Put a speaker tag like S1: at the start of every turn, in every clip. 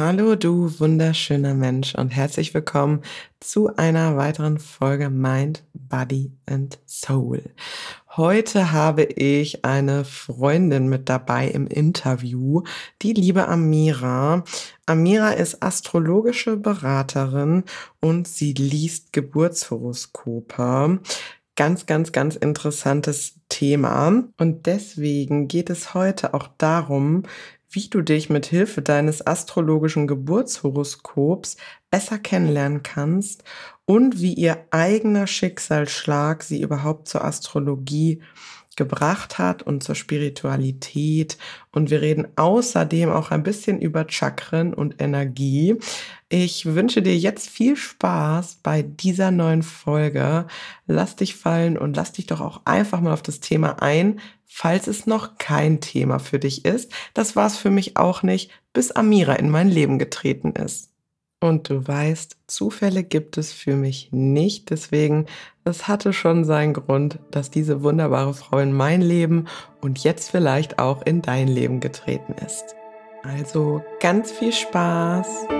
S1: Hallo du wunderschöner Mensch und herzlich willkommen zu einer weiteren Folge Mind, Body and Soul. Heute habe ich eine Freundin mit dabei im Interview, die liebe Amira. Amira ist astrologische Beraterin und sie liest Geburtshoroskope ganz, ganz, ganz interessantes Thema. Und deswegen geht es heute auch darum, wie du dich mit Hilfe deines astrologischen Geburtshoroskops besser kennenlernen kannst und wie ihr eigener Schicksalsschlag sie überhaupt zur Astrologie gebracht hat und zur Spiritualität. Und wir reden außerdem auch ein bisschen über Chakren und Energie. Ich wünsche dir jetzt viel Spaß bei dieser neuen Folge. Lass dich fallen und lass dich doch auch einfach mal auf das Thema ein, falls es noch kein Thema für dich ist. Das war es für mich auch nicht, bis Amira in mein Leben getreten ist. Und du weißt, Zufälle gibt es für mich nicht. Deswegen, es hatte schon seinen Grund, dass diese wunderbare Frau in mein Leben und jetzt vielleicht auch in dein Leben getreten ist. Also ganz viel Spaß!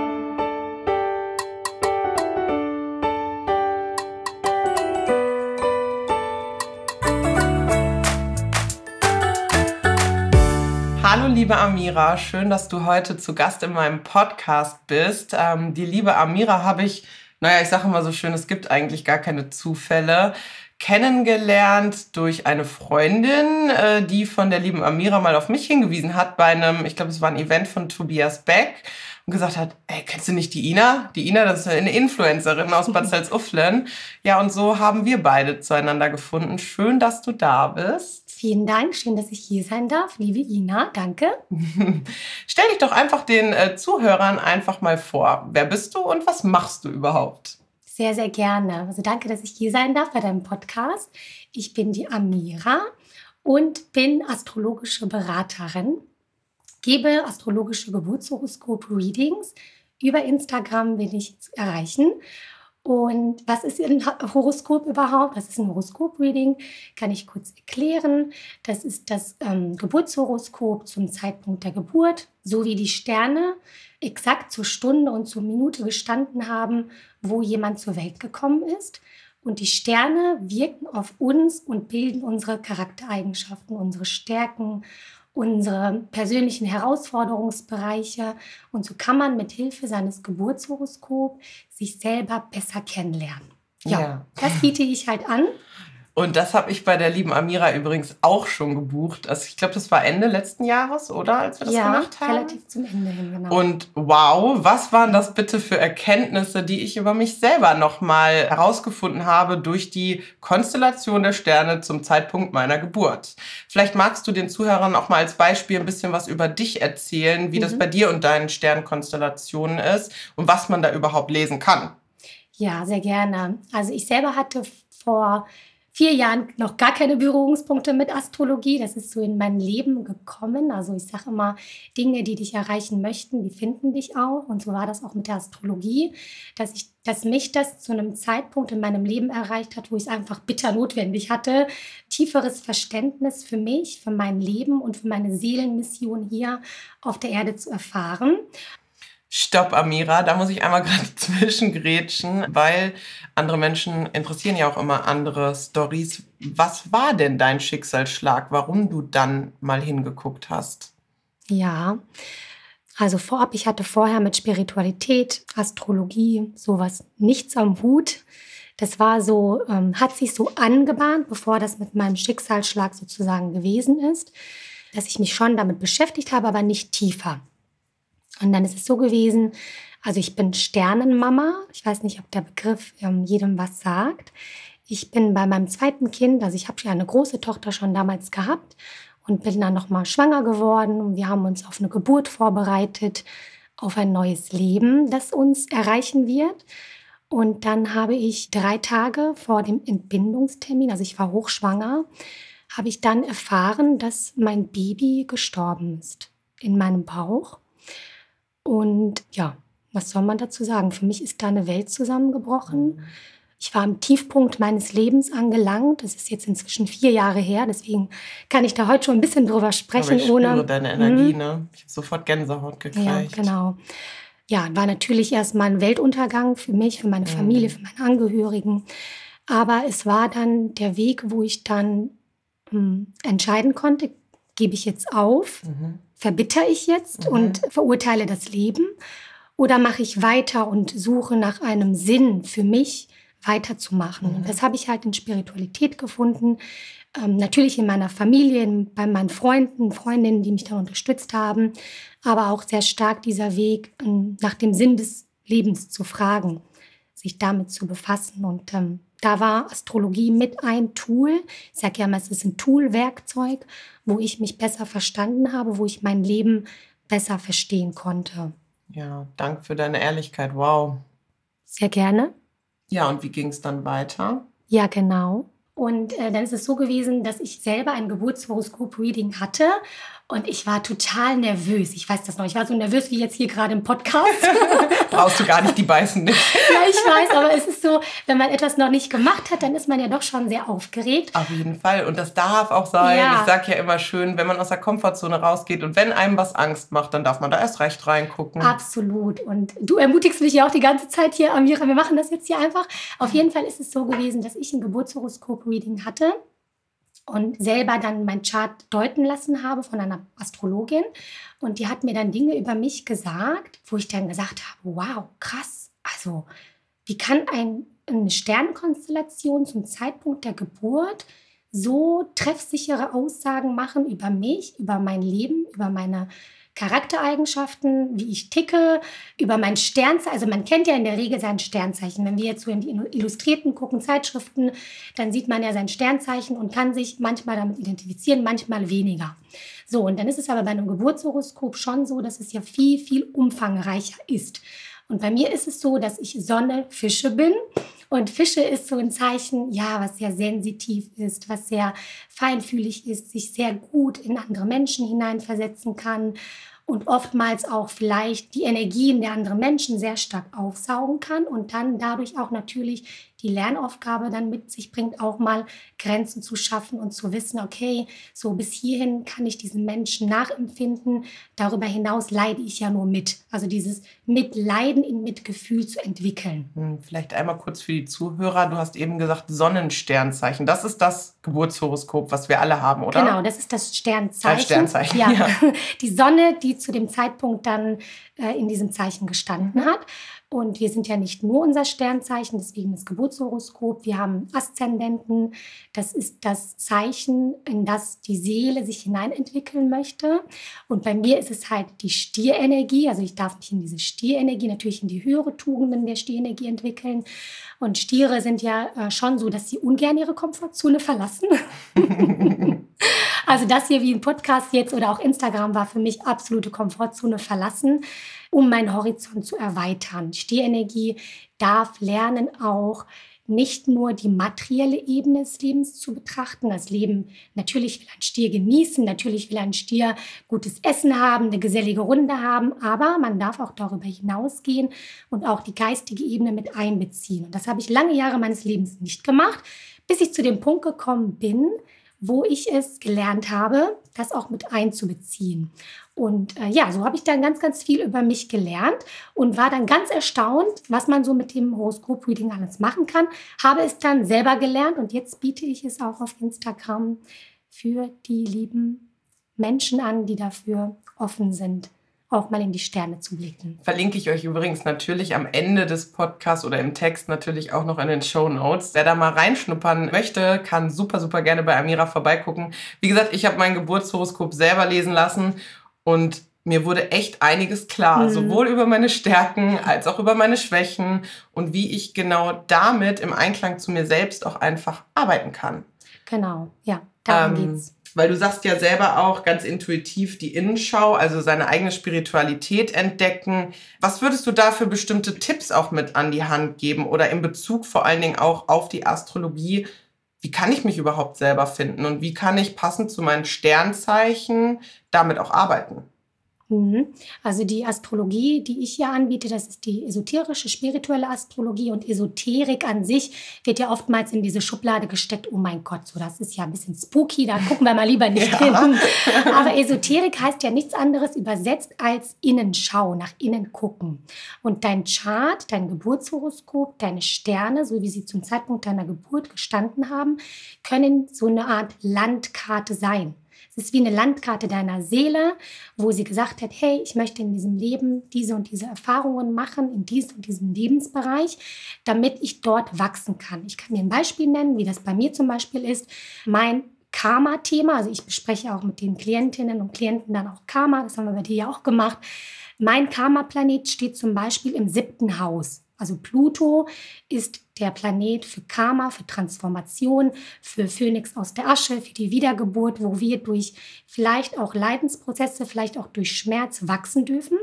S1: Liebe Amira, schön, dass du heute zu Gast in meinem Podcast bist. Ähm, die liebe Amira habe ich, naja, ich sage immer so schön, es gibt eigentlich gar keine Zufälle, kennengelernt durch eine Freundin, äh, die von der lieben Amira mal auf mich hingewiesen hat bei einem, ich glaube, es war ein Event von Tobias Beck und gesagt hat, ey, kennst du nicht die Ina? Die Ina, das ist eine Influencerin aus Bad Salzuflen. Ja, und so haben wir beide zueinander gefunden. Schön, dass du da bist.
S2: Vielen Dank, schön, dass ich hier sein darf, liebe Ina. Danke.
S1: Stell dich doch einfach den äh, Zuhörern einfach mal vor. Wer bist du und was machst du überhaupt?
S2: Sehr, sehr gerne. Also danke, dass ich hier sein darf bei deinem Podcast. Ich bin die Amira und bin astrologische Beraterin, gebe astrologische Geburtshoroskop-Readings. Über Instagram bin ich zu erreichen und was ist ein Horoskop überhaupt? Was ist ein Horoskop-Reading? Kann ich kurz erklären. Das ist das ähm, Geburtshoroskop zum Zeitpunkt der Geburt, so wie die Sterne exakt zur Stunde und zur Minute gestanden haben, wo jemand zur Welt gekommen ist. Und die Sterne wirken auf uns und bilden unsere Charaktereigenschaften, unsere Stärken, unsere persönlichen Herausforderungsbereiche. Und so kann man mit Hilfe seines Geburtshoroskops sich selber besser kennenlernen. Ja, ja. das biete ich halt an.
S1: Und das habe ich bei der lieben Amira übrigens auch schon gebucht. Also ich glaube, das war Ende letzten Jahres, oder? Als wir das
S2: ja,
S1: gemacht haben.
S2: relativ zum Ende hin, genau.
S1: Und wow, was waren das bitte für Erkenntnisse, die ich über mich selber nochmal herausgefunden habe durch die Konstellation der Sterne zum Zeitpunkt meiner Geburt. Vielleicht magst du den Zuhörern auch mal als Beispiel ein bisschen was über dich erzählen, wie mhm. das bei dir und deinen Sternkonstellationen ist und was man da überhaupt lesen kann.
S2: Ja, sehr gerne. Also ich selber hatte vor vier Jahren noch gar keine Berührungspunkte mit Astrologie. Das ist so in mein Leben gekommen. Also ich sage immer, Dinge, die dich erreichen möchten, die finden dich auch. Und so war das auch mit der Astrologie, dass ich, dass mich das zu einem Zeitpunkt in meinem Leben erreicht hat, wo ich es einfach bitter notwendig hatte, tieferes Verständnis für mich, für mein Leben und für meine Seelenmission hier auf der Erde zu erfahren.
S1: Stopp, Amira, da muss ich einmal gerade zwischengrätschen, weil andere Menschen interessieren ja auch immer andere Stories. Was war denn dein Schicksalsschlag, warum du dann mal hingeguckt hast?
S2: Ja, also vorab, ich hatte vorher mit Spiritualität, Astrologie, sowas nichts am Hut. Das war so, ähm, hat sich so angebahnt, bevor das mit meinem Schicksalsschlag sozusagen gewesen ist, dass ich mich schon damit beschäftigt habe, aber nicht tiefer. Und dann ist es so gewesen, also ich bin Sternenmama. Ich weiß nicht, ob der Begriff ähm, jedem was sagt. Ich bin bei meinem zweiten Kind, also ich habe ja eine große Tochter schon damals gehabt und bin dann nochmal schwanger geworden und wir haben uns auf eine Geburt vorbereitet, auf ein neues Leben, das uns erreichen wird. Und dann habe ich drei Tage vor dem Entbindungstermin, also ich war hochschwanger, habe ich dann erfahren, dass mein Baby gestorben ist in meinem Bauch. Und ja, was soll man dazu sagen? Für mich ist da eine Welt zusammengebrochen. Mhm. Ich war am Tiefpunkt meines Lebens angelangt. Das ist jetzt inzwischen vier Jahre her. Deswegen kann ich da heute schon ein bisschen drüber sprechen. Aber
S1: ich ohne deine Energie, mhm. ne? Ich habe sofort Gänsehaut gekriegt.
S2: Ja, genau. ja, war natürlich erstmal ein Weltuntergang für mich, für meine mhm. Familie, für meine Angehörigen. Aber es war dann der Weg, wo ich dann mh, hm, entscheiden konnte, gebe ich jetzt auf, mhm. Verbitter ich jetzt mhm. und verurteile das Leben oder mache ich weiter und suche nach einem Sinn für mich weiterzumachen. Und mhm. das habe ich halt in Spiritualität gefunden. Ähm, natürlich in meiner Familie, bei meinen Freunden, Freundinnen, die mich dann unterstützt haben, aber auch sehr stark dieser Weg, ähm, nach dem Sinn des Lebens zu fragen, sich damit zu befassen. Und ähm, da war Astrologie mit ein Tool. Ich sage ja immer, es ist ein Tool-Werkzeug, wo ich mich besser verstanden habe, wo ich mein Leben besser verstehen konnte.
S1: Ja, danke für deine Ehrlichkeit. Wow.
S2: Sehr gerne.
S1: Ja, und wie ging es dann weiter?
S2: Ja, genau. Und äh, dann ist es so gewesen, dass ich selber ein Geburtshoroskop-Reading hatte und ich war total nervös. Ich weiß das noch. Ich war so nervös wie jetzt hier gerade im Podcast.
S1: Brauchst du gar nicht, die beißen nicht.
S2: ja, ich weiß, aber es ist so, wenn man etwas noch nicht gemacht hat, dann ist man ja doch schon sehr aufgeregt.
S1: Auf jeden Fall. Und das darf auch sein. Ja. Ich sage ja immer schön, wenn man aus der Komfortzone rausgeht und wenn einem was Angst macht, dann darf man da erst recht reingucken.
S2: Absolut. Und du ermutigst mich ja auch die ganze Zeit hier, Amira. Wir machen das jetzt hier einfach. Auf jeden Fall ist es so gewesen, dass ich ein Geburtshoroskop-Reading hatte und selber dann mein Chart deuten lassen habe von einer Astrologin. Und die hat mir dann Dinge über mich gesagt, wo ich dann gesagt habe, wow, krass. Also wie kann ein, eine Sternkonstellation zum Zeitpunkt der Geburt so treffsichere Aussagen machen über mich, über mein Leben, über meine Charaktereigenschaften, wie ich ticke, über mein Sternzeichen. Also man kennt ja in der Regel sein Sternzeichen. Wenn wir jetzt so in die Illustrierten gucken, Zeitschriften, dann sieht man ja sein Sternzeichen und kann sich manchmal damit identifizieren, manchmal weniger. So, und dann ist es aber bei einem Geburtshoroskop schon so, dass es ja viel, viel umfangreicher ist. Und bei mir ist es so, dass ich Sonne Fische bin. Und Fische ist so ein Zeichen, ja, was sehr sensitiv ist, was sehr feinfühlig ist, sich sehr gut in andere Menschen hineinversetzen kann und oftmals auch vielleicht die Energien der anderen Menschen sehr stark aufsaugen kann und dann dadurch auch natürlich die Lernaufgabe dann mit sich bringt, auch mal Grenzen zu schaffen und zu wissen, okay, so bis hierhin kann ich diesen Menschen nachempfinden, darüber hinaus leide ich ja nur mit. Also dieses Mitleiden in Mitgefühl zu entwickeln.
S1: Hm, vielleicht einmal kurz für die Zuhörer, du hast eben gesagt Sonnensternzeichen. Das ist das Geburtshoroskop, was wir alle haben, oder?
S2: Genau, das ist das Sternzeichen.
S1: Als Sternzeichen,
S2: ja. ja. Die Sonne, die zu dem Zeitpunkt dann äh, in diesem Zeichen gestanden hat. Und wir sind ja nicht nur unser Sternzeichen, deswegen das Geburtshoroskop. Wir haben Aszendenten. Das ist das Zeichen, in das die Seele sich hineinentwickeln möchte. Und bei mir ist es halt die Stierenergie. Also ich darf mich in diese Stierenergie, natürlich in die höhere Tugenden der Stierenergie entwickeln. Und Stiere sind ja äh, schon so, dass sie ungern ihre Komfortzone verlassen. also das hier wie ein Podcast jetzt oder auch Instagram war für mich absolute Komfortzone verlassen um meinen Horizont zu erweitern. Stierenergie darf lernen auch nicht nur die materielle Ebene des Lebens zu betrachten. Das Leben, natürlich will ein Stier genießen, natürlich will ein Stier gutes Essen haben, eine gesellige Runde haben, aber man darf auch darüber hinausgehen und auch die geistige Ebene mit einbeziehen. Und das habe ich lange Jahre meines Lebens nicht gemacht, bis ich zu dem Punkt gekommen bin, wo ich es gelernt habe, das auch mit einzubeziehen. Und äh, ja, so habe ich dann ganz, ganz viel über mich gelernt und war dann ganz erstaunt, was man so mit dem Horoskop-Reading alles machen kann. Habe es dann selber gelernt und jetzt biete ich es auch auf Instagram für die lieben Menschen an, die dafür offen sind auch mal in die Sterne zu blicken.
S1: Verlinke ich euch übrigens natürlich am Ende des Podcasts oder im Text natürlich auch noch in den Show Notes. Wer da mal reinschnuppern möchte, kann super, super gerne bei Amira vorbeigucken. Wie gesagt, ich habe mein Geburtshoroskop selber lesen lassen und mir wurde echt einiges klar, mhm. sowohl über meine Stärken als auch über meine Schwächen und wie ich genau damit im Einklang zu mir selbst auch einfach arbeiten kann.
S2: Genau, ja, darum ähm, geht's.
S1: Weil du sagst ja selber auch ganz intuitiv die Innenschau, also seine eigene Spiritualität entdecken. Was würdest du da für bestimmte Tipps auch mit an die Hand geben oder in Bezug vor allen Dingen auch auf die Astrologie? Wie kann ich mich überhaupt selber finden und wie kann ich passend zu meinen Sternzeichen damit auch arbeiten?
S2: Mhm. Also die Astrologie, die ich hier anbiete, das ist die esoterische, spirituelle Astrologie und Esoterik an sich wird ja oftmals in diese Schublade gesteckt. Oh mein Gott, so das ist ja ein bisschen spooky, da gucken wir mal lieber nicht ja. hin. Aber Esoterik heißt ja nichts anderes übersetzt als Innenschau, nach innen gucken. Und dein Chart, dein Geburtshoroskop, deine Sterne, so wie sie zum Zeitpunkt deiner Geburt gestanden haben, können so eine Art Landkarte sein. Es ist wie eine Landkarte deiner Seele, wo sie gesagt hat, hey, ich möchte in diesem Leben diese und diese Erfahrungen machen, in diesem und diesem Lebensbereich, damit ich dort wachsen kann. Ich kann dir ein Beispiel nennen, wie das bei mir zum Beispiel ist. Mein Karma-Thema, also ich bespreche auch mit den Klientinnen und Klienten dann auch Karma, das haben wir bei dir ja auch gemacht. Mein Karma-Planet steht zum Beispiel im siebten Haus. Also Pluto ist der Planet für Karma, für Transformation, für Phönix aus der Asche, für die Wiedergeburt, wo wir durch vielleicht auch Leidensprozesse, vielleicht auch durch Schmerz wachsen dürfen.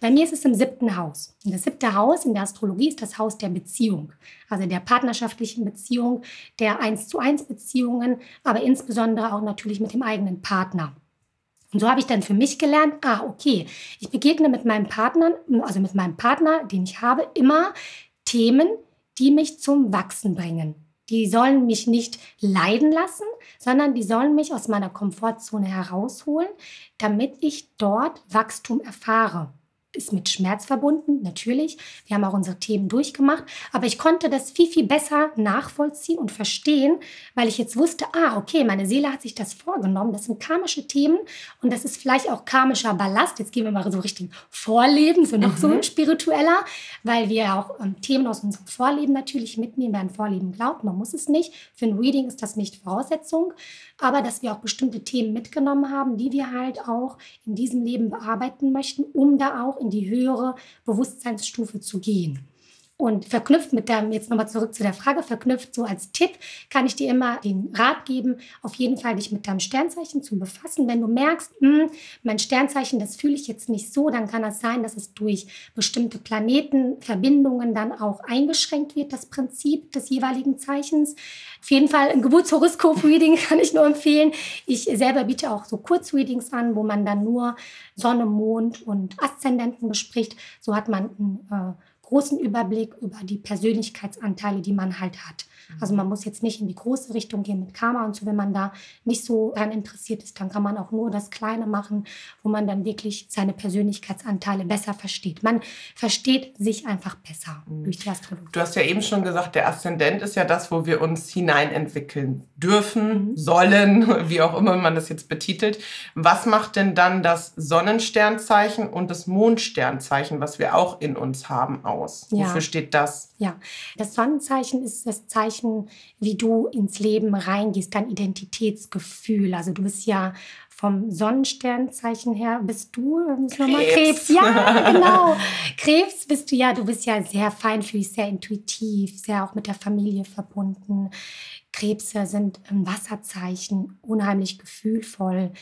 S2: Bei mir ist es im siebten Haus. Und das siebte Haus in der Astrologie ist das Haus der Beziehung, also der partnerschaftlichen Beziehung, der eins zu eins Beziehungen, aber insbesondere auch natürlich mit dem eigenen Partner. Und so habe ich dann für mich gelernt, ah, okay, ich begegne mit meinem Partner, also mit meinem Partner, den ich habe, immer Themen, die mich zum Wachsen bringen. Die sollen mich nicht leiden lassen, sondern die sollen mich aus meiner Komfortzone herausholen, damit ich dort Wachstum erfahre ist mit Schmerz verbunden, natürlich. Wir haben auch unsere Themen durchgemacht, aber ich konnte das viel, viel besser nachvollziehen und verstehen, weil ich jetzt wusste, ah, okay, meine Seele hat sich das vorgenommen, das sind karmische Themen und das ist vielleicht auch karmischer Ballast. Jetzt gehen wir mal so richtig Vorleben, so noch mhm. so spiritueller, weil wir auch ähm, Themen aus unserem Vorleben natürlich mitnehmen. Wer ein Vorleben glaubt, man muss es nicht. Für ein Reading ist das nicht Voraussetzung, aber dass wir auch bestimmte Themen mitgenommen haben, die wir halt auch in diesem Leben bearbeiten möchten, um da auch in die höhere Bewusstseinsstufe zu gehen. Und verknüpft mit dem, jetzt nochmal zurück zu der Frage, verknüpft so als Tipp, kann ich dir immer den Rat geben, auf jeden Fall dich mit deinem Sternzeichen zu befassen. Wenn du merkst, mh, hm, mein Sternzeichen, das fühle ich jetzt nicht so, dann kann das sein, dass es durch bestimmte Planetenverbindungen dann auch eingeschränkt wird, das Prinzip des jeweiligen Zeichens. Auf jeden Fall ein Geburtshoroskop-Reading kann ich nur empfehlen. Ich selber biete auch so Kurzreadings an, wo man dann nur Sonne, Mond und Aszendenten bespricht. So hat man ein äh, großen Überblick über die Persönlichkeitsanteile, die man halt hat. Also man muss jetzt nicht in die große Richtung gehen mit Karma und so. Wenn man da nicht so daran interessiert ist, dann kann man auch nur das Kleine machen, wo man dann wirklich seine Persönlichkeitsanteile besser versteht. Man versteht sich einfach besser mhm. durch die Astrologie.
S1: Du hast ja eben schon gesagt, der Aszendent ist ja das, wo wir uns hineinentwickeln dürfen, mhm. sollen, wie auch immer man das jetzt betitelt. Was macht denn dann das Sonnensternzeichen und das Mondsternzeichen, was wir auch in uns haben, aus? Ja. Wofür steht das?
S2: Ja, das Sonnenzeichen ist das Zeichen, Zeichen, wie du ins Leben reingehst, dein Identitätsgefühl. Also du bist ja vom Sonnensternzeichen her, bist du Krebs. Nochmal, Krebs. Ja, genau. Krebs bist du ja, du bist ja sehr feinfühlig, sehr intuitiv, sehr auch mit der Familie verbunden. Krebse sind ein Wasserzeichen, unheimlich gefühlvoll.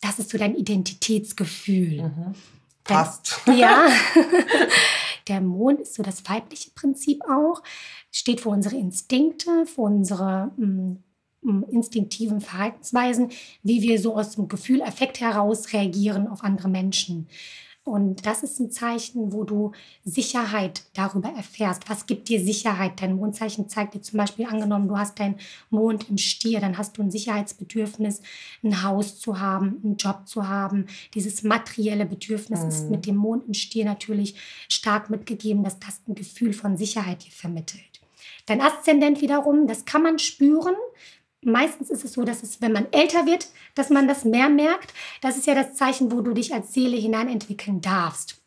S2: Das ist so dein Identitätsgefühl. Mhm.
S1: Passt.
S2: Ja. Der Mond ist so das weibliche Prinzip auch, steht für unsere Instinkte, für unsere mh, mm, instinktiven Verhaltensweisen, wie wir so aus dem Gefühl, Effekt heraus reagieren auf andere Menschen. Und das ist ein Zeichen, wo du Sicherheit darüber erfährst. Was gibt dir Sicherheit? Dein Mondzeichen zeigt dir zum Beispiel, angenommen, du hast deinen Mond im Stier, dann hast du ein Sicherheitsbedürfnis, ein Haus zu haben, einen Job zu haben. Dieses materielle Bedürfnis mhm. ist mit dem Mond im Stier natürlich stark mitgegeben, dass das ein Gefühl von Sicherheit dir vermittelt. Dein Aszendent wiederum, das kann man spüren, meistens ist es so, dass es, wenn man älter wird, dass man das mehr merkt. Das ist ja das Zeichen, wo du dich als Seele hineinentwickeln darfst.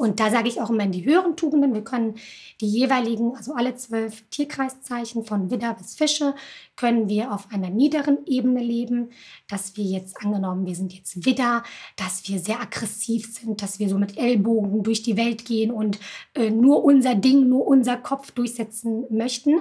S2: Und da sage ich auch immer in die höheren Tugenden, wir können die jeweiligen, also alle zwölf Tierkreiszeichen von Widder bis Fische, können wir auf einer niederen Ebene leben, dass wir jetzt angenommen, wir sind jetzt Widder, dass wir sehr aggressiv sind, dass wir so mit Ellbogen durch die Welt gehen und äh, nur unser Ding, nur unser Kopf durchsetzen möchten.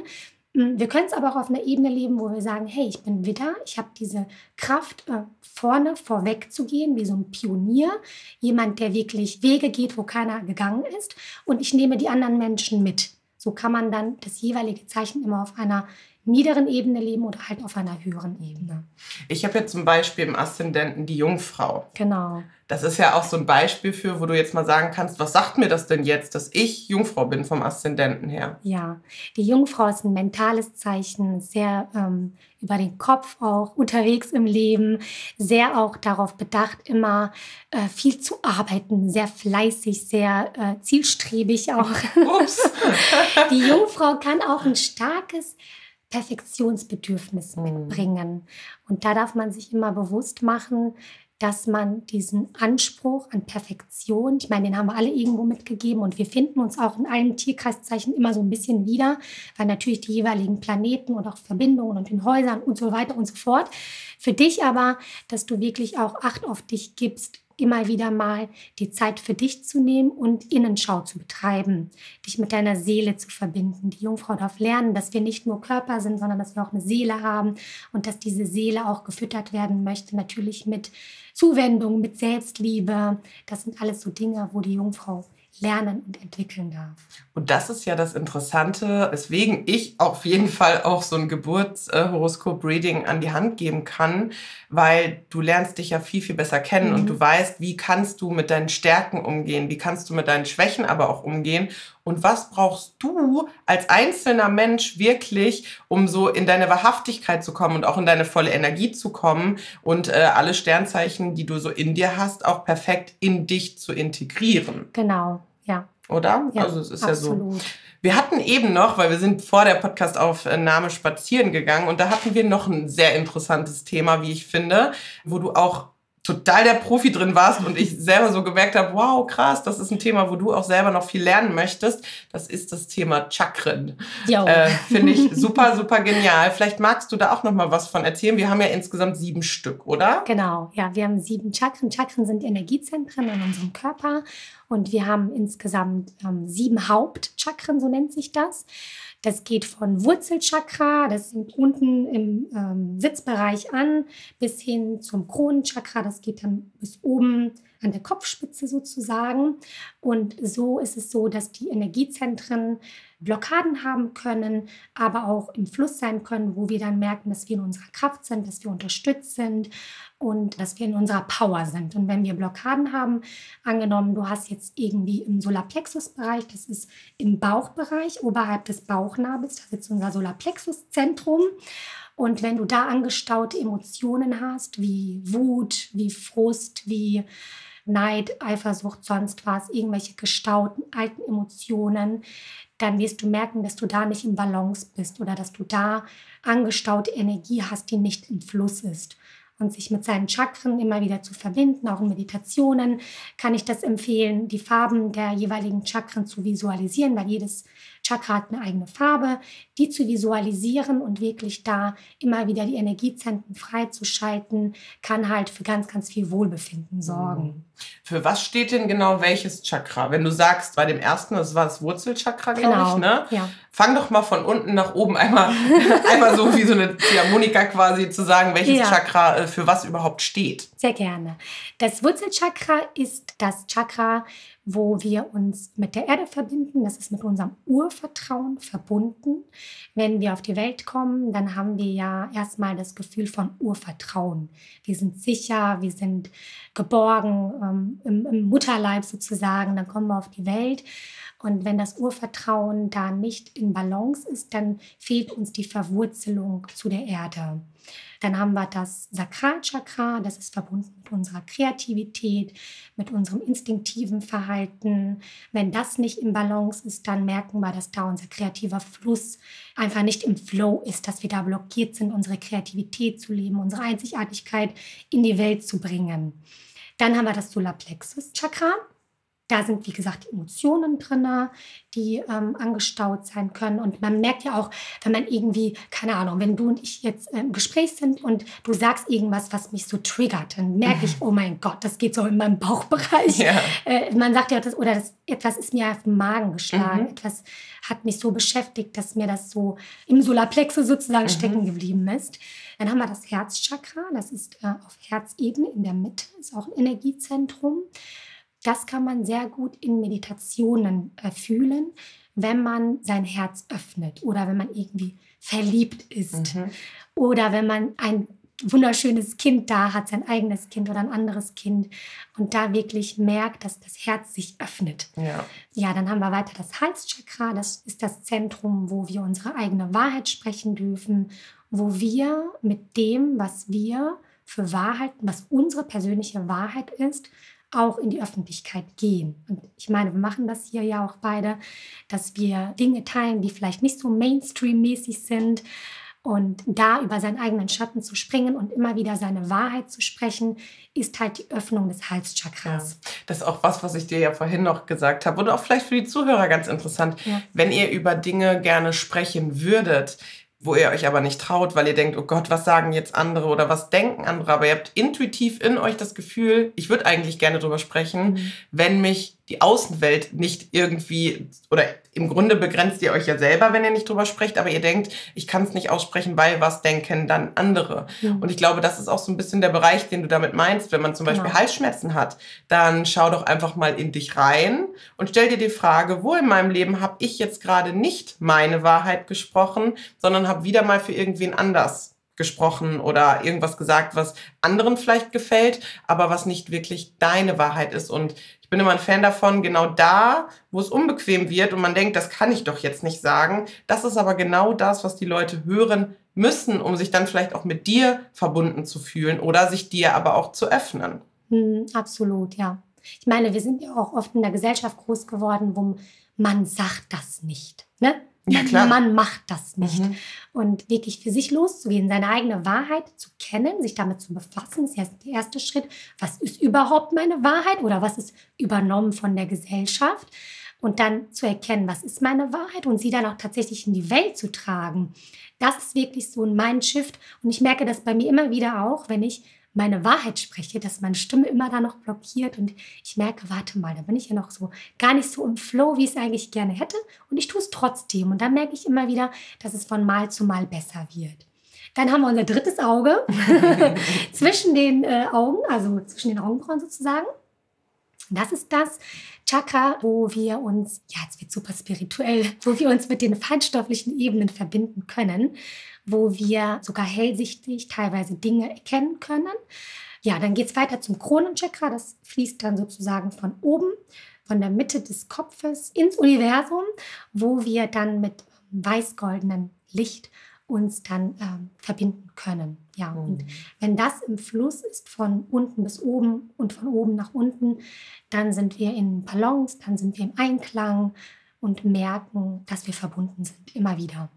S2: Mm, wir können es aber auch auf einer Ebene leben, wo wir sagen, hey, ich bin Widder, ich habe diese Kraft, äh, vorne vorweg zu gehen, wie so ein Pionier, jemand, der wirklich Wege geht, wo keiner gegangen ist, und ich nehme die anderen Menschen mit. So kann man dann das jeweilige Zeichen immer auf einer niederen Ebene leben oder halt auf einer höheren Ebene.
S1: Ich habe jetzt zum Beispiel im Aszendenten die Jungfrau.
S2: Genau.
S1: Das ist ja auch so ein Beispiel für, wo du jetzt mal sagen kannst, was sagt mir das denn jetzt, dass ich Jungfrau bin vom Aszendenten her?
S2: Ja, die Jungfrau ist ein mentales Zeichen, sehr ähm, über den Kopf auch unterwegs im Leben, sehr auch darauf bedacht, immer äh, viel zu arbeiten, sehr fleißig, sehr äh, zielstrebig auch. Ups. die Jungfrau kann auch ein starkes Perfektionsbedürfnis mhm. mitbringen. Und da darf man sich immer bewusst machen, dass man diesen Anspruch an Perfektion, ich meine, den haben wir alle irgendwo mitgegeben und wir finden uns auch in allen Tierkreiszeichen immer so ein bisschen wieder, weil natürlich die jeweiligen Planeten und auch Verbindungen und in Häusern und so weiter und so fort. Für dich aber, dass du wirklich auch Acht auf dich gibst, immer wieder mal die Zeit für dich zu nehmen und Innenschau zu betreiben, dich mit deiner Seele zu verbinden. Die Jungfrau darf lernen, dass wir nicht nur Körper sind, sondern dass wir auch eine Seele haben und dass diese Seele auch gefüttert werden möchte, natürlich mit Zuwendung, mit Selbstliebe. Das sind alles so Dinge, wo die Jungfrau lernen und entwickeln darf.
S1: Und das ist ja das Interessante, weswegen ich auf jeden Fall auch so ein Geburtshoroskop-Reading an die Hand geben kann, weil du lernst dich ja viel, viel besser kennen mhm. und du weißt, wie kannst du mit deinen Stärken umgehen, wie kannst du mit deinen Schwächen aber auch umgehen und was brauchst du als einzelner Mensch wirklich, um so in deine Wahrhaftigkeit zu kommen und auch in deine volle Energie zu kommen und äh, alle Sternzeichen, die du so in dir hast, auch perfekt in dich zu integrieren.
S2: Genau.
S1: Oder?
S2: Ja, also es ist absolut. ja so.
S1: Wir hatten eben noch, weil wir sind vor der Podcastaufnahme spazieren gegangen und da hatten wir noch ein sehr interessantes Thema, wie ich finde, wo du auch total der Profi drin warst und ich selber so gemerkt habe, wow, krass, das ist ein Thema, wo du auch selber noch viel lernen möchtest. Das ist das Thema Chakren. Äh, Finde ich super, super genial. Vielleicht magst du da auch noch mal was von erzählen. Wir haben ja insgesamt sieben Stück, oder?
S2: Genau, ja, wir haben sieben Chakren. Chakren sind Energiezentren in unserem Körper und wir haben insgesamt ähm, sieben Hauptchakren, so nennt sich das. Das geht von Wurzelchakra, das fängt unten im ähm, Sitzbereich an, bis hin zum Kronenchakra, das geht dann bis oben an der Kopfspitze sozusagen. Und so ist es so, dass die Energiezentren Blockaden haben können, aber auch im Fluss sein können, wo wir dann merken, dass wir in unserer Kraft sind, dass wir unterstützt sind und dass wir in unserer Power sind. Und wenn wir Blockaden haben, angenommen, du hast jetzt irgendwie im Solarplexus-Bereich, das ist im Bauchbereich, oberhalb des Bauchnabels, da sitzt unser Solarplexus-Zentrum. Und wenn du da angestaute Emotionen hast, wie Wut, wie Frust, wie Neid, Eifersucht, sonst was, irgendwelche gestauten alten Emotionen, dann wirst du merken, dass du da nicht im Balance bist oder dass du da angestaute Energie hast, die nicht im Fluss ist und sich mit seinen Chakren immer wieder zu verbinden. Auch in Meditationen kann ich das empfehlen, die Farben der jeweiligen Chakren zu visualisieren, weil jedes Chakra hat eine eigene Farbe, die zu visualisieren und wirklich da immer wieder die Energiezentren freizuschalten, kann halt für ganz, ganz viel Wohlbefinden sorgen. Mhm.
S1: Für was steht denn genau welches Chakra? Wenn du sagst, bei dem ersten, das war das Wurzelchakra, glaube
S2: genau.
S1: ich, ne?
S2: Ja.
S1: Fang doch mal von unten nach oben einmal, einmal so wie so eine Ziehharmonika quasi zu sagen, welches ja. Chakra äh, für was überhaupt steht.
S2: Sehr gerne. Das Wurzelchakra ist das Chakra, wo wir uns mit der Erde verbinden. Das ist mit unserem Urvertrauen verbunden. Wenn wir auf die Welt kommen, dann haben wir ja erstmal das Gefühl von Urvertrauen. Wir sind sicher, wir sind geborgen ähm, im, im Mutterleib sozusagen. Dann kommen wir auf die Welt. Und wenn das Urvertrauen da nicht in Balance ist, dann fehlt uns die Verwurzelung zu der Erde. Dann haben wir das Sakralchakra, das ist verbunden mit unserer Kreativität, mit unserem instinktiven Verhalten. Wenn das nicht im Balance ist, dann merken wir, dass da unser kreativer Fluss einfach nicht im Flow ist, dass wir da blockiert sind, unsere Kreativität zu leben, unsere Einzigartigkeit in die Welt zu bringen. Dann haben wir das Solarplexus-Chakra. Da sind, wie gesagt, Emotionen drin, die ähm, angestaut sein können. Und man merkt ja auch, wenn man irgendwie, keine Ahnung, wenn du und ich jetzt im Gespräch sind und du sagst irgendwas, was mich so triggert, dann merke ich, oh mein Gott, das geht so in meinem Bauchbereich. Ja. Äh, man sagt ja, das, oder das, etwas ist mir auf den Magen geschlagen, mhm. etwas hat mich so beschäftigt, dass mir das so im Solarplexus sozusagen mhm. stecken geblieben ist. Dann haben wir das Herzchakra, das ist äh, auf Herzebene in der Mitte, ist auch ein Energiezentrum. Das kann man sehr gut in Meditationen äh, fühlen, wenn man sein Herz öffnet oder wenn man irgendwie verliebt ist mhm. oder wenn man ein wunderschönes Kind da hat, sein eigenes Kind oder ein anderes Kind und da wirklich merkt, dass das Herz sich öffnet. Ja. ja, dann haben wir weiter das Halschakra, das ist das Zentrum, wo wir unsere eigene Wahrheit sprechen dürfen, wo wir mit dem, was wir für Wahrheit, was unsere persönliche Wahrheit ist, auch in die Öffentlichkeit gehen. Und ich meine, wir machen das hier ja auch beide, dass wir Dinge teilen, die vielleicht nicht so Mainstream-mäßig sind, und da über seinen eigenen Schatten zu springen und immer wieder seine Wahrheit zu sprechen, ist halt die Öffnung des Halschakras.
S1: Ja, das ist auch was, was ich dir ja vorhin noch gesagt habe. Und auch vielleicht für die Zuhörer ganz interessant. Ja. Wenn ihr über Dinge gerne sprechen würdet, wo ihr euch aber nicht traut, weil ihr denkt, oh Gott, was sagen jetzt andere oder was denken andere, aber ihr habt intuitiv in euch das Gefühl, ich würde eigentlich gerne drüber sprechen, mhm. wenn mich die Außenwelt nicht irgendwie, oder im Grunde begrenzt ihr euch ja selber, wenn ihr nicht drüber sprecht, aber ihr denkt, ich kann es nicht aussprechen, weil was denken dann andere. Ja. Und ich glaube, das ist auch so ein bisschen der Bereich, den du damit meinst. Wenn man zum Beispiel genau. Halsschmerzen hat, dann schau doch einfach mal in dich rein und stell dir die Frage, wo in meinem Leben habe ich jetzt gerade nicht meine Wahrheit gesprochen, sondern habe wieder mal für irgendwen anders gesprochen oder irgendwas gesagt, was anderen vielleicht gefällt, aber was nicht wirklich deine Wahrheit ist. Und ich bin immer ein Fan davon, genau da, wo es unbequem wird und man denkt, das kann ich doch jetzt nicht sagen. Das ist aber genau das, was die Leute hören müssen, um sich dann vielleicht auch mit dir verbunden zu fühlen oder sich dir aber auch zu öffnen.
S2: Hm, absolut, ja. Ich meine, wir sind ja auch oft in der Gesellschaft groß geworden, wo man sagt das nicht. Ne? Ja, klar. Man macht das nicht. Mhm. Und wirklich für sich loszugehen, seine eigene Wahrheit zu kennen, sich damit zu befassen, ist ja der erste Schritt. Was ist überhaupt meine Wahrheit oder was ist übernommen von der Gesellschaft? Und dann zu erkennen, was ist meine Wahrheit und sie dann auch tatsächlich in die Welt zu tragen. Das ist wirklich so ein Mindshift. Und ich merke das bei mir immer wieder auch, wenn ich meine Wahrheit spreche, dass meine Stimme immer da noch blockiert und ich merke, warte mal, da bin ich ja noch so gar nicht so im Flow, wie ich es eigentlich gerne hätte und ich tue es trotzdem und dann merke ich immer wieder, dass es von Mal zu Mal besser wird. Dann haben wir unser drittes Auge zwischen den äh, Augen, also zwischen den Augenbrauen sozusagen. Das ist das Chakra, wo wir uns, ja, jetzt wird super spirituell, wo wir uns mit den feinstofflichen Ebenen verbinden können wo wir sogar hellsichtig teilweise Dinge erkennen können. Ja, dann geht es weiter zum Kronenchakra. Das fließt dann sozusagen von oben, von der Mitte des Kopfes ins Universum, wo wir dann mit weiß-goldenem Licht uns dann ähm, verbinden können. Ja, mhm. und wenn das im Fluss ist von unten bis oben und von oben nach unten, dann sind wir in Balance, dann sind wir im Einklang und merken, dass wir verbunden sind, immer wieder.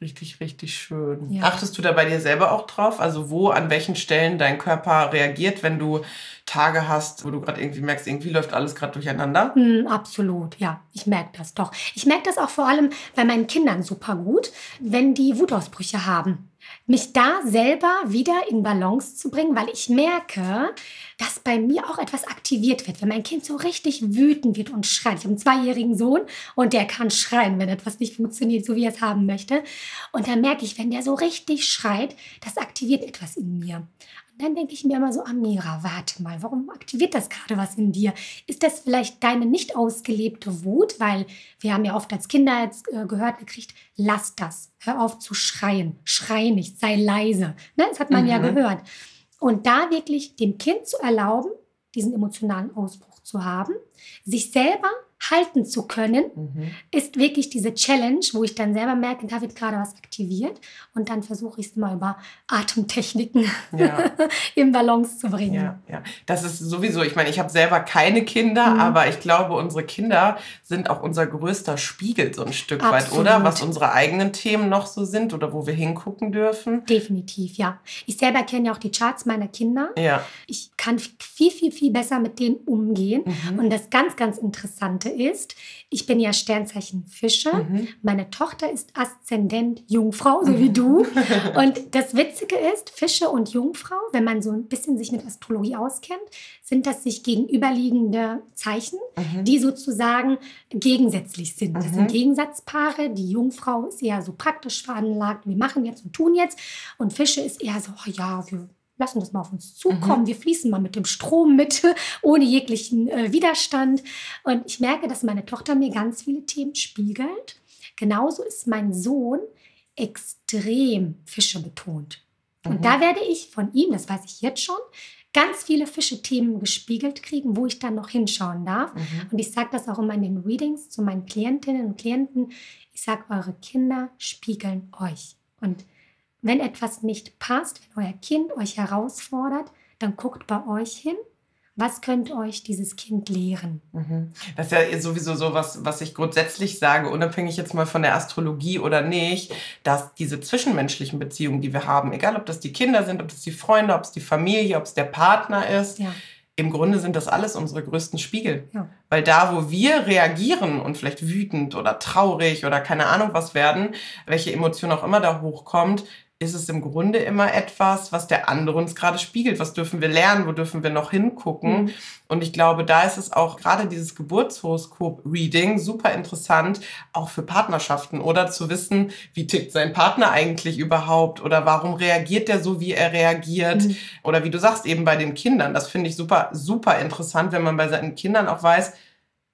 S1: Richtig, richtig schön. Ja. Achtest du da bei dir selber auch drauf? Also wo, an welchen Stellen dein Körper reagiert, wenn du Tage hast, wo du gerade irgendwie merkst, irgendwie läuft alles gerade durcheinander?
S2: Mm, absolut, ja. Ich merke das doch. Ich merke das auch vor allem bei meinen Kindern super gut, wenn die Wutausbrüche haben mich da selber wieder in Balance zu bringen, weil ich merke, dass bei mir auch etwas aktiviert wird. Wenn mein Kind so richtig wütend wird und schreit. Ich habe einen zweijährigen Sohn und der kann schreien, wenn etwas nicht funktioniert, so wie er es haben möchte. Und dann merke ich, wenn der so richtig schreit, das aktiviert etwas in mir dann denke ich mir immer so, Amira, warte mal, warum aktiviert das gerade was in dir? Ist das vielleicht deine nicht ausgelebte Wut? Weil wir haben ja oft als Kinder jetzt äh, gehört gekriegt, lass das, hör auf zu schreien, schrei nicht, sei leise. Ne? Das hat man mhm. ja gehört. Und da wirklich dem Kind zu erlauben, diesen emotionalen Ausbruch zu haben, sich selber halten zu können, mhm. ist wirklich diese Challenge, wo ich dann selber merke, da wird gerade was aktiviert und dann versuche ich es mal über Atemtechniken ja. in Balance zu bringen.
S1: Ja, ja. Das ist sowieso, ich meine, ich habe selber keine Kinder, mhm. aber ich glaube, unsere Kinder sind auch unser größter Spiegel so ein Stück Absolut. weit, oder? Was unsere eigenen Themen noch so sind oder wo wir hingucken dürfen.
S2: Definitiv, ja. Ich selber kenne ja auch die Charts meiner Kinder. Ja. Ich kann viel, viel, viel besser mit denen umgehen. Mhm. Und das ganz, ganz Interessante ist, ich bin ja Sternzeichen Fische. Mhm. Meine Tochter ist Aszendent Jungfrau, so wie du. und das Witzige ist, Fische und Jungfrau, wenn man so ein bisschen sich mit Astrologie auskennt, sind das sich gegenüberliegende Zeichen, mhm. die sozusagen gegensätzlich sind. Das sind mhm. Gegensatzpaare. Die Jungfrau ist eher so praktisch veranlagt, wir machen jetzt und tun jetzt. Und Fische ist eher so, oh ja, wir lassen das mal auf uns zukommen. Mhm. Wir fließen mal mit dem Strom mit, ohne jeglichen äh, Widerstand. Und ich merke, dass meine Tochter mir ganz viele Themen spiegelt. Genauso ist mein Sohn extrem Fische betont. Mhm. Und da werde ich von ihm, das weiß ich jetzt schon, ganz viele Fische-Themen gespiegelt kriegen, wo ich dann noch hinschauen darf. Mhm. Und ich sage das auch immer in den Readings zu meinen Klientinnen und Klienten. Ich sage, eure Kinder spiegeln euch. Und wenn etwas nicht passt, wenn euer Kind euch herausfordert, dann guckt bei euch hin was könnte euch dieses Kind lehren?
S1: Mhm. Das ist ja sowieso so was, was ich grundsätzlich sage, unabhängig jetzt mal von der Astrologie oder nicht, dass diese zwischenmenschlichen Beziehungen, die wir haben, egal ob das die Kinder sind, ob das die Freunde, ob es die Familie, ob es der Partner ist, ja. im Grunde sind das alles unsere größten Spiegel. Ja. Weil da, wo wir reagieren und vielleicht wütend oder traurig oder keine Ahnung was werden, welche Emotion auch immer da hochkommt, ist es im Grunde immer etwas, was der andere uns gerade spiegelt. Was dürfen wir lernen? Wo dürfen wir noch hingucken? Mhm. Und ich glaube, da ist es auch gerade dieses Geburtshoroskop-Reading super interessant, auch für Partnerschaften oder zu wissen, wie tickt sein Partner eigentlich überhaupt oder warum reagiert der so, wie er reagiert? Mhm. Oder wie du sagst, eben bei den Kindern. Das finde ich super, super interessant, wenn man bei seinen Kindern auch weiß,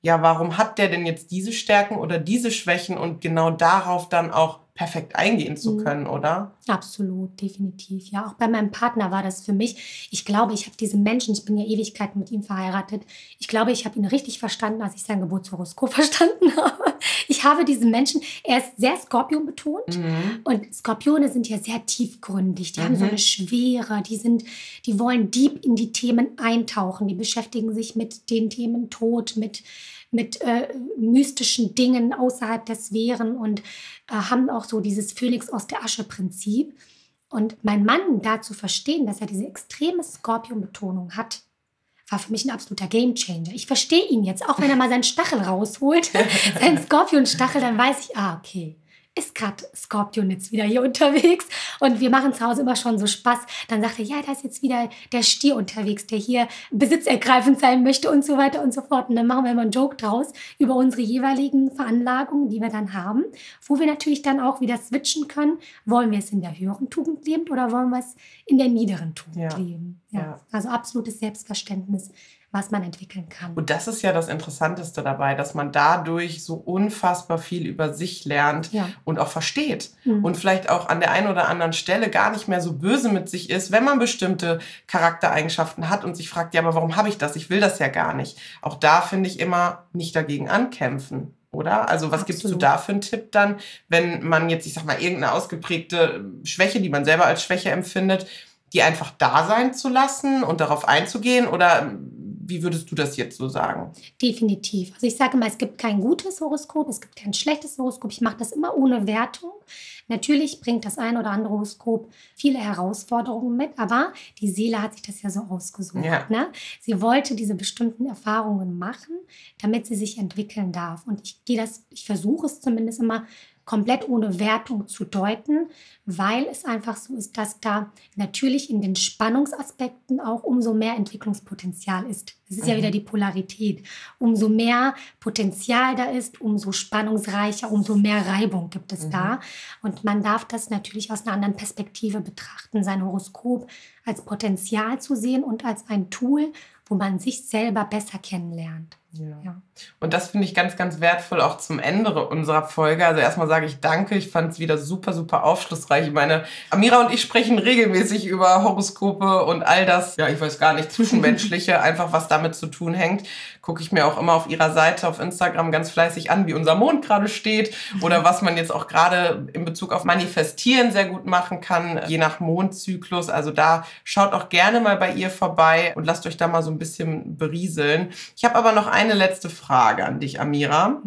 S1: ja, warum hat der denn jetzt diese Stärken oder diese Schwächen und genau darauf dann auch perfekt eingehen zu mhm. können, oder?
S2: Absolut, definitiv. Ja, auch bei meinem Partner war das für mich. Ich glaube, ich habe diesen Menschen, ich bin ja Ewigkeiten mit ihm verheiratet. Ich glaube, ich habe ihn richtig verstanden, als ich sein Geburtshoroskop verstanden habe. Ich habe diesen Menschen, er ist sehr Skorpion betont mhm. und Skorpione sind ja sehr tiefgründig. Die mhm. haben so mhm. eine Schwere, die sind, die wollen deep in die Themen eintauchen, die beschäftigen sich mit den Themen Tod, mit mit äh, mystischen Dingen außerhalb der Sphären und äh, haben auch so dieses Phönix aus der Asche-Prinzip. Und mein Mann da zu verstehen, dass er diese extreme Skorpion-Betonung hat, war für mich ein absoluter Gamechanger. Ich verstehe ihn jetzt, auch wenn er mal seinen Stachel rausholt, seinen Skorpion-Stachel, dann weiß ich, ah, okay, ist gerade Scorpion jetzt wieder hier unterwegs und wir machen zu Hause immer schon so Spaß. Dann sagt er, ja, da ist jetzt wieder der Stier unterwegs, der hier besitzergreifend sein möchte und so weiter und so fort. Und dann machen wir immer einen Joke draus über unsere jeweiligen Veranlagungen, die wir dann haben, wo wir natürlich dann auch wieder switchen können. Wollen wir es in der höheren Tugend leben oder wollen wir es in der niederen Tugend ja. leben? Ja. ja. Also absolutes Selbstverständnis was man entwickeln kann.
S1: Und das ist ja das Interessanteste dabei, dass man dadurch so unfassbar viel über sich lernt ja. und auch versteht. Mhm. Und vielleicht auch an der einen oder anderen Stelle gar nicht mehr so böse mit sich ist, wenn man bestimmte Charaktereigenschaften hat und sich fragt, ja, aber warum habe ich das? Ich will das ja gar nicht. Auch da finde ich immer nicht dagegen ankämpfen oder? Also was Absolut. gibst du da für einen Tipp dann, wenn man jetzt, ich sag mal, irgendeine ausgeprägte Schwäche, die man selber als Schwäche empfindet, die einfach da sein zu lassen und darauf einzugehen? Oder wie würdest du das jetzt so sagen?
S2: Definitiv. Also ich sage mal, es gibt kein gutes Horoskop, es gibt kein schlechtes Horoskop. Ich mache das immer ohne Wertung. Natürlich bringt das ein oder andere Horoskop viele Herausforderungen mit, aber die Seele hat sich das ja so ausgesucht. Ja. Ne? Sie wollte diese bestimmten Erfahrungen machen, damit sie sich entwickeln darf. Und ich gehe das, ich versuche es zumindest immer komplett ohne Wertung zu deuten, weil es einfach so ist, dass da natürlich in den Spannungsaspekten auch umso mehr Entwicklungspotenzial ist. Das ist mhm. ja wieder die Polarität. Umso mehr Potenzial da ist, umso spannungsreicher, umso mehr Reibung gibt es mhm. da. Und man darf das natürlich aus einer anderen Perspektive betrachten, sein Horoskop als Potenzial zu sehen und als ein Tool, wo man sich selber besser kennenlernt.
S1: Ja. ja. Und das finde ich ganz, ganz wertvoll auch zum Ende unserer Folge. Also erstmal sage ich danke. Ich fand es wieder super, super aufschlussreich. Ich meine, Amira und ich sprechen regelmäßig über Horoskope und all das, ja, ich weiß gar nicht, Zwischenmenschliche, einfach was damit zu tun hängt. Gucke ich mir auch immer auf ihrer Seite auf Instagram ganz fleißig an, wie unser Mond gerade steht oder was man jetzt auch gerade in Bezug auf Manifestieren sehr gut machen kann, je nach Mondzyklus. Also da schaut auch gerne mal bei ihr vorbei und lasst euch da mal so ein bisschen berieseln. Ich habe aber noch eine letzte Frage an dich, Amira.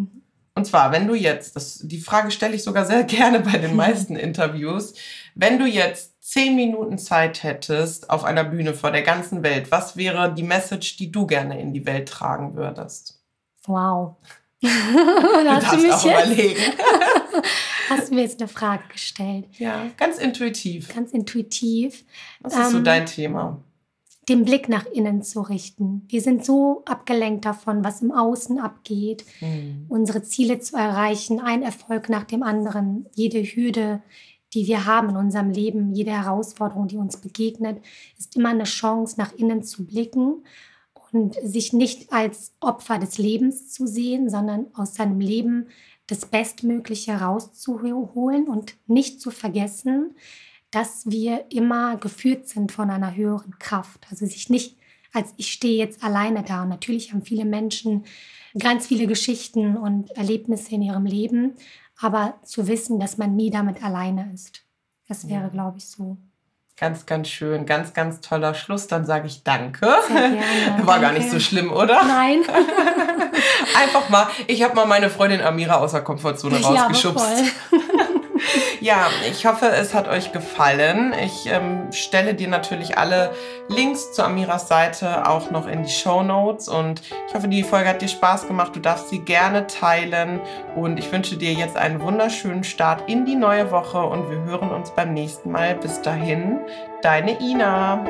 S1: Und zwar, wenn du jetzt, das, die Frage stelle ich sogar sehr gerne bei den meisten Interviews, wenn du jetzt zehn Minuten Zeit hättest auf einer Bühne vor der ganzen Welt, was wäre die Message, die du gerne in die Welt tragen würdest?
S2: Wow.
S1: du hast du mich auch jetzt, überlegen.
S2: hast du mir jetzt eine Frage gestellt?
S1: Ja, ganz intuitiv.
S2: Ganz intuitiv.
S1: Was ist ähm, so dein Thema?
S2: Den Blick nach innen zu richten. Wir sind so abgelenkt davon, was im Außen abgeht, mhm. unsere Ziele zu erreichen, ein Erfolg nach dem anderen, jede Hürde, die wir haben in unserem Leben, jede Herausforderung, die uns begegnet, ist immer eine Chance, nach innen zu blicken und sich nicht als Opfer des Lebens zu sehen, sondern aus seinem Leben das Bestmögliche rauszuholen und nicht zu vergessen, dass wir immer geführt sind von einer höheren Kraft. Also sich nicht als ich stehe jetzt alleine da. Und natürlich haben viele Menschen ganz viele Geschichten und Erlebnisse in ihrem Leben, aber zu wissen, dass man nie damit alleine ist, das wäre, ja. glaube ich, so.
S1: Ganz, ganz schön, ganz, ganz toller Schluss. Dann sage ich Danke. War gar nicht so schlimm, oder?
S2: Nein.
S1: Einfach mal, ich habe mal meine Freundin Amira aus der Komfortzone rausgeschubst. Ja, ich hoffe, es hat euch gefallen. Ich ähm, stelle dir natürlich alle Links zu Amiras Seite auch noch in die Show Notes und ich hoffe, die Folge hat dir Spaß gemacht. Du darfst sie gerne teilen und ich wünsche dir jetzt einen wunderschönen Start in die neue Woche und wir hören uns beim nächsten Mal. Bis dahin, deine Ina.